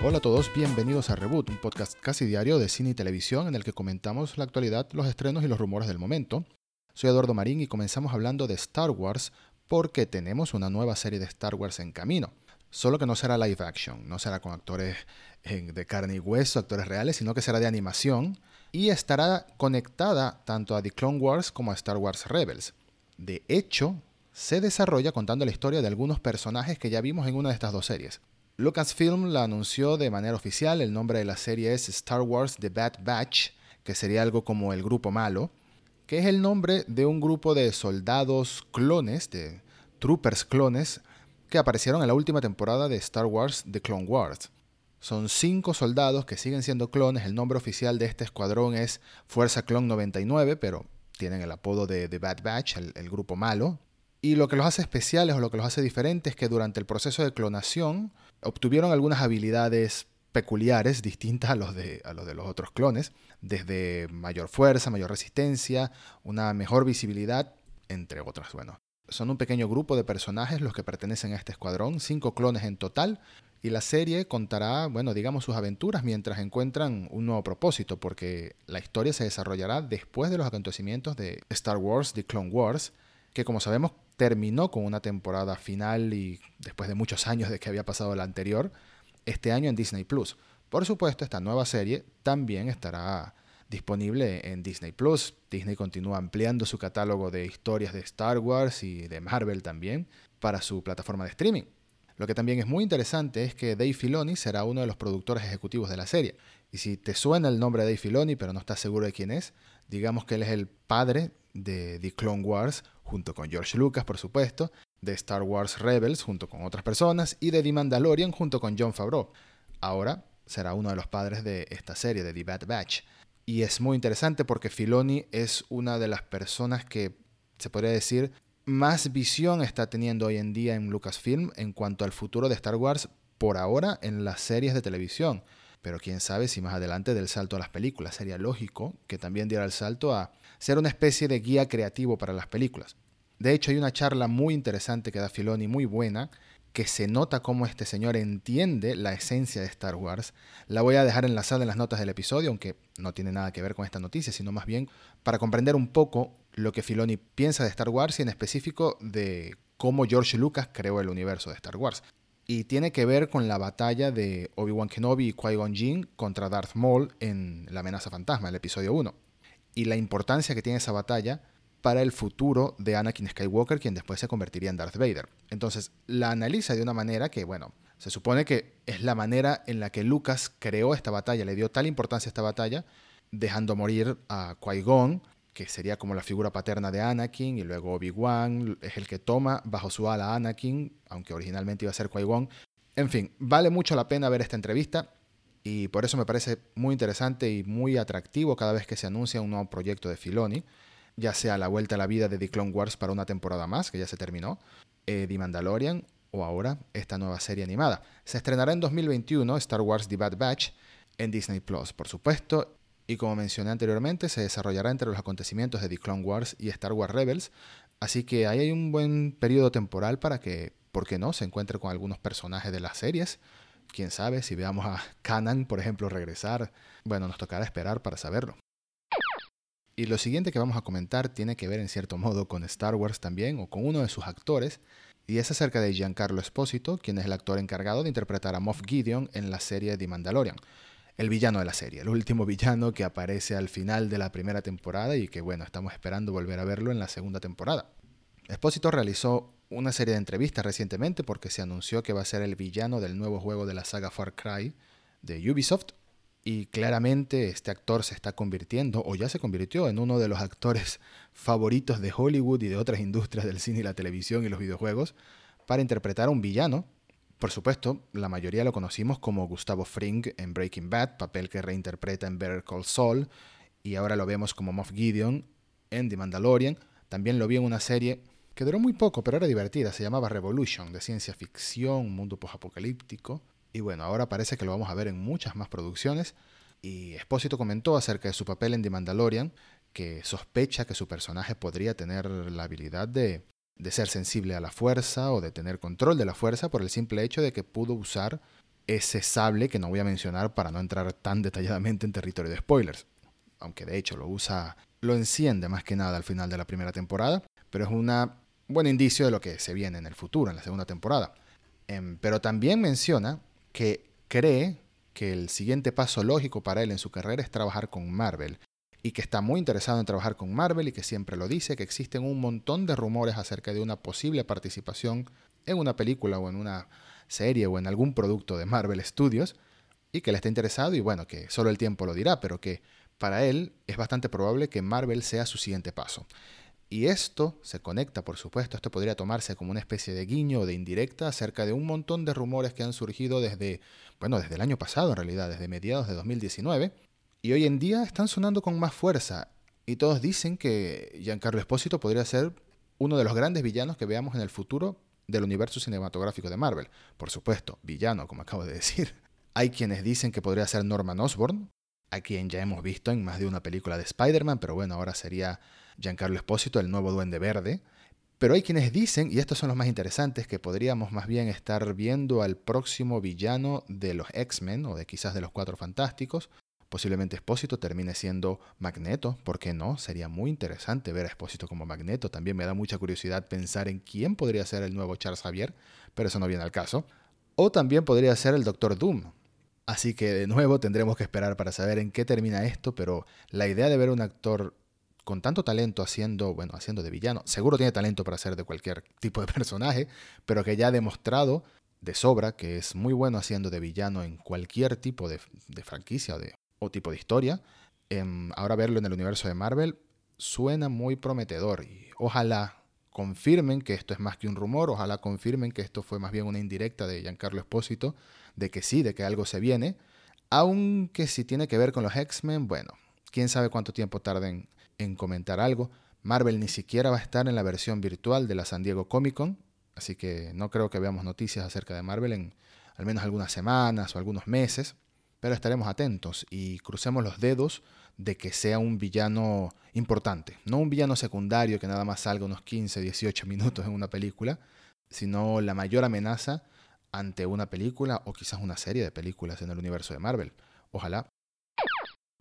Hola a todos, bienvenidos a Reboot, un podcast casi diario de cine y televisión en el que comentamos la actualidad, los estrenos y los rumores del momento. Soy Eduardo Marín y comenzamos hablando de Star Wars porque tenemos una nueva serie de Star Wars en camino. Solo que no será live action, no será con actores de carne y hueso, actores reales, sino que será de animación y estará conectada tanto a The Clone Wars como a Star Wars Rebels. De hecho, se desarrolla contando la historia de algunos personajes que ya vimos en una de estas dos series. Lucasfilm la anunció de manera oficial, el nombre de la serie es Star Wars The Bad Batch, que sería algo como el grupo malo, que es el nombre de un grupo de soldados clones, de troopers clones, que aparecieron en la última temporada de Star Wars The Clone Wars. Son cinco soldados que siguen siendo clones, el nombre oficial de este escuadrón es Fuerza Clon 99, pero tienen el apodo de The Bad Batch, el, el grupo malo, y lo que los hace especiales o lo que los hace diferentes es que durante el proceso de clonación obtuvieron algunas habilidades peculiares, distintas a los, de, a los de los otros clones, desde mayor fuerza, mayor resistencia, una mejor visibilidad, entre otras. Bueno, son un pequeño grupo de personajes los que pertenecen a este escuadrón, cinco clones en total, y la serie contará, bueno, digamos sus aventuras mientras encuentran un nuevo propósito, porque la historia se desarrollará después de los acontecimientos de Star Wars, The Clone Wars, que como sabemos terminó con una temporada final y después de muchos años de que había pasado la anterior, este año en Disney Plus. Por supuesto, esta nueva serie también estará disponible en Disney Plus. Disney continúa ampliando su catálogo de historias de Star Wars y de Marvel también para su plataforma de streaming. Lo que también es muy interesante es que Dave Filoni será uno de los productores ejecutivos de la serie. Y si te suena el nombre de Dave Filoni, pero no estás seguro de quién es, digamos que él es el padre de The Clone Wars, junto con George Lucas, por supuesto, de Star Wars Rebels, junto con otras personas, y de The Mandalorian, junto con John Favreau. Ahora será uno de los padres de esta serie, de The Bad Batch. Y es muy interesante porque Filoni es una de las personas que, se podría decir, más visión está teniendo hoy en día en Lucasfilm en cuanto al futuro de Star Wars por ahora en las series de televisión. Pero quién sabe si más adelante del salto a las películas. Sería lógico que también diera el salto a ser una especie de guía creativo para las películas. De hecho, hay una charla muy interesante que da Filoni, muy buena, que se nota cómo este señor entiende la esencia de Star Wars. La voy a dejar enlazada en las notas del episodio, aunque no tiene nada que ver con esta noticia, sino más bien para comprender un poco lo que Filoni piensa de Star Wars y en específico de cómo George Lucas creó el universo de Star Wars. Y tiene que ver con la batalla de Obi-Wan Kenobi y Qui-Gon Jinn contra Darth Maul en La amenaza fantasma, el episodio 1 y la importancia que tiene esa batalla para el futuro de Anakin Skywalker, quien después se convertiría en Darth Vader. Entonces, la analiza de una manera que, bueno, se supone que es la manera en la que Lucas creó esta batalla, le dio tal importancia a esta batalla, dejando morir a Qui-Gon, que sería como la figura paterna de Anakin, y luego Obi-Wan es el que toma bajo su ala a Anakin, aunque originalmente iba a ser Qui-Gon. En fin, vale mucho la pena ver esta entrevista. Y por eso me parece muy interesante y muy atractivo cada vez que se anuncia un nuevo proyecto de Filoni, ya sea la vuelta a la vida de The Clone Wars para una temporada más, que ya se terminó, eh, The Mandalorian o ahora esta nueva serie animada. Se estrenará en 2021 Star Wars The Bad Batch en Disney Plus, por supuesto, y como mencioné anteriormente, se desarrollará entre los acontecimientos de The Clone Wars y Star Wars Rebels, así que ahí hay un buen periodo temporal para que, ¿por qué no?, se encuentre con algunos personajes de las series quién sabe si veamos a Kanan, por ejemplo, regresar. Bueno, nos tocará esperar para saberlo. Y lo siguiente que vamos a comentar tiene que ver en cierto modo con Star Wars también, o con uno de sus actores, y es acerca de Giancarlo Esposito, quien es el actor encargado de interpretar a Moff Gideon en la serie The Mandalorian. El villano de la serie, el último villano que aparece al final de la primera temporada y que bueno, estamos esperando volver a verlo en la segunda temporada. Esposito realizó una serie de entrevistas recientemente porque se anunció que va a ser el villano del nuevo juego de la saga Far Cry de Ubisoft. Y claramente este actor se está convirtiendo, o ya se convirtió, en uno de los actores favoritos de Hollywood y de otras industrias del cine y la televisión y los videojuegos para interpretar a un villano. Por supuesto, la mayoría lo conocimos como Gustavo Fring en Breaking Bad, papel que reinterpreta en Better Call Saul, y ahora lo vemos como Moff Gideon en The Mandalorian. También lo vi en una serie que duró muy poco, pero era divertida. Se llamaba Revolution, de ciencia ficción, mundo post-apocalíptico. Y bueno, ahora parece que lo vamos a ver en muchas más producciones. Y Espósito comentó acerca de su papel en The Mandalorian, que sospecha que su personaje podría tener la habilidad de, de ser sensible a la fuerza o de tener control de la fuerza por el simple hecho de que pudo usar ese sable que no voy a mencionar para no entrar tan detalladamente en territorio de spoilers. Aunque de hecho lo usa, lo enciende más que nada al final de la primera temporada, pero es un buen indicio de lo que se viene en el futuro, en la segunda temporada. Em, pero también menciona que cree que el siguiente paso lógico para él en su carrera es trabajar con Marvel y que está muy interesado en trabajar con Marvel y que siempre lo dice, que existen un montón de rumores acerca de una posible participación en una película o en una serie o en algún producto de Marvel Studios y que le está interesado y bueno, que solo el tiempo lo dirá, pero que para él es bastante probable que Marvel sea su siguiente paso. Y esto se conecta, por supuesto, esto podría tomarse como una especie de guiño o de indirecta acerca de un montón de rumores que han surgido desde, bueno, desde el año pasado en realidad, desde mediados de 2019, y hoy en día están sonando con más fuerza. Y todos dicen que Giancarlo Espósito podría ser uno de los grandes villanos que veamos en el futuro del universo cinematográfico de Marvel. Por supuesto, villano, como acabo de decir. Hay quienes dicen que podría ser Norman Osborn, a quien ya hemos visto en más de una película de Spider-Man, pero bueno, ahora sería Giancarlo Espósito, el nuevo Duende Verde. Pero hay quienes dicen, y estos son los más interesantes, que podríamos más bien estar viendo al próximo villano de los X-Men o de quizás de los Cuatro Fantásticos, Posiblemente Espósito termine siendo Magneto, ¿por qué no? Sería muy interesante ver a Espósito como Magneto. También me da mucha curiosidad pensar en quién podría ser el nuevo Charles Xavier, pero eso no viene al caso. O también podría ser el Doctor Doom. Así que de nuevo tendremos que esperar para saber en qué termina esto, pero la idea de ver un actor con tanto talento haciendo, bueno, haciendo de villano, seguro tiene talento para hacer de cualquier tipo de personaje, pero que ya ha demostrado de sobra que es muy bueno haciendo de villano en cualquier tipo de, franquicia o de, tipo de historia, em, ahora verlo en el universo de Marvel suena muy prometedor y ojalá confirmen que esto es más que un rumor, ojalá confirmen que esto fue más bien una indirecta de Giancarlo Espósito, de que sí, de que algo se viene, aunque si tiene que ver con los X-Men, bueno, quién sabe cuánto tiempo tarden en comentar algo. Marvel ni siquiera va a estar en la versión virtual de la San Diego Comic Con, así que no creo que veamos noticias acerca de Marvel en al menos algunas semanas o algunos meses. Pero estaremos atentos y crucemos los dedos de que sea un villano importante. No un villano secundario que nada más salga unos 15, 18 minutos en una película, sino la mayor amenaza ante una película o quizás una serie de películas en el universo de Marvel. Ojalá.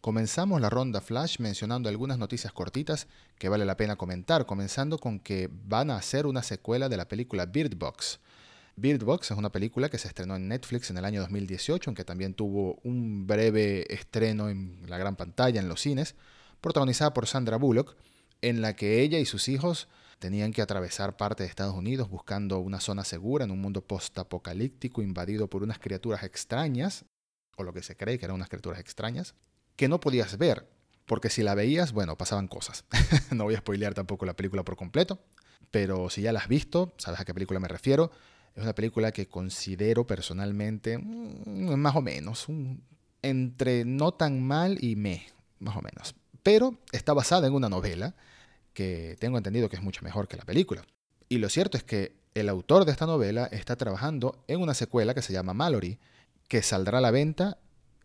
Comenzamos la ronda Flash mencionando algunas noticias cortitas que vale la pena comentar, comenzando con que van a hacer una secuela de la película Bird Box. Bird Box es una película que se estrenó en Netflix en el año 2018, aunque también tuvo un breve estreno en la gran pantalla en los cines, protagonizada por Sandra Bullock, en la que ella y sus hijos tenían que atravesar parte de Estados Unidos buscando una zona segura en un mundo post-apocalíptico invadido por unas criaturas extrañas, o lo que se cree que eran unas criaturas extrañas, que no podías ver, porque si la veías, bueno, pasaban cosas. no voy a spoilear tampoco la película por completo, pero si ya la has visto, sabes a qué película me refiero, es una película que considero personalmente mm, más o menos, entre no tan mal y me, más o menos. Pero está basada en una novela que tengo entendido que es mucho mejor que la película. Y lo cierto es que el autor de esta novela está trabajando en una secuela que se llama Mallory, que saldrá a la venta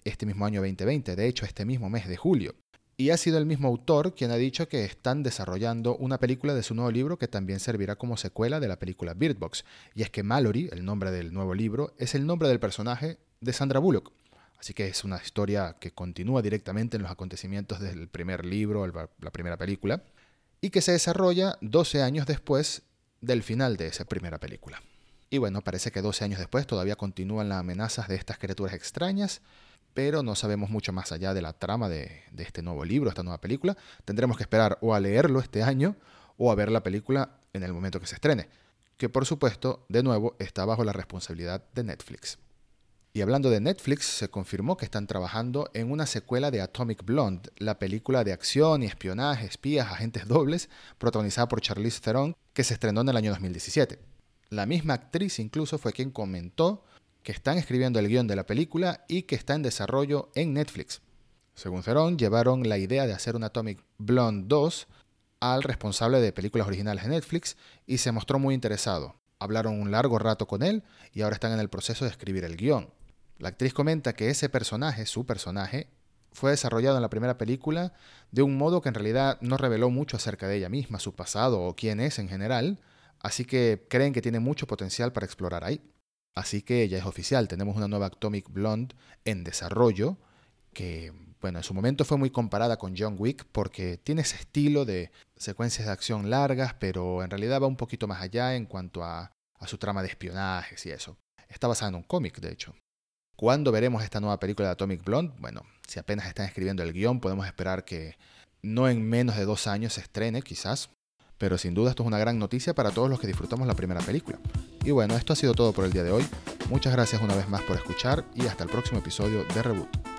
este mismo año 2020, de hecho este mismo mes de julio. Y ha sido el mismo autor quien ha dicho que están desarrollando una película de su nuevo libro que también servirá como secuela de la película Bird Box. Y es que Mallory, el nombre del nuevo libro, es el nombre del personaje de Sandra Bullock. Así que es una historia que continúa directamente en los acontecimientos del primer libro, la primera película, y que se desarrolla 12 años después del final de esa primera película. Y bueno, parece que 12 años después todavía continúan las amenazas de estas criaturas extrañas, pero no sabemos mucho más allá de la trama de, este nuevo libro, esta nueva película. Tendremos que esperar o a leerlo este año o a ver la película en el momento que se estrene, que por supuesto, de nuevo, está bajo la responsabilidad de Netflix. Y hablando de Netflix, se confirmó que están trabajando en una secuela de Atomic Blonde, la película de acción y espionaje, espías, agentes dobles, protagonizada por Charlize Theron, que se estrenó en el año 2017. La misma actriz incluso fue quien comentó que están escribiendo el guion de la película y que está en desarrollo en Netflix. Según Cerón, llevaron la idea de hacer un Atomic Blonde 2 al responsable de películas originales de Netflix y se mostró muy interesado. Hablaron un largo rato con él y ahora están en el proceso de escribir el guion. La actriz comenta que ese personaje, su personaje, fue desarrollado en la primera película de un modo que en realidad no reveló mucho acerca de ella misma, su pasado o quién es en general, así que creen que tiene mucho potencial para explorar ahí. Así que ya es oficial, tenemos una nueva Atomic Blonde en desarrollo que, bueno, en su momento fue muy comparada con John Wick porque tiene ese estilo de secuencias de acción largas, pero en realidad va un poquito más allá en cuanto a, su trama de espionajes y eso. Está basada en un cómic, de hecho. ¿Cuándo veremos esta nueva película de Atomic Blonde? Bueno, si apenas están escribiendo el guion, podemos esperar que no en menos de dos años se estrene, quizás. Pero sin duda esto es una gran noticia para todos los que disfrutamos la primera película. Y bueno, esto ha sido todo por el día de hoy. Muchas gracias una vez más por escuchar y hasta el próximo episodio de Reboot.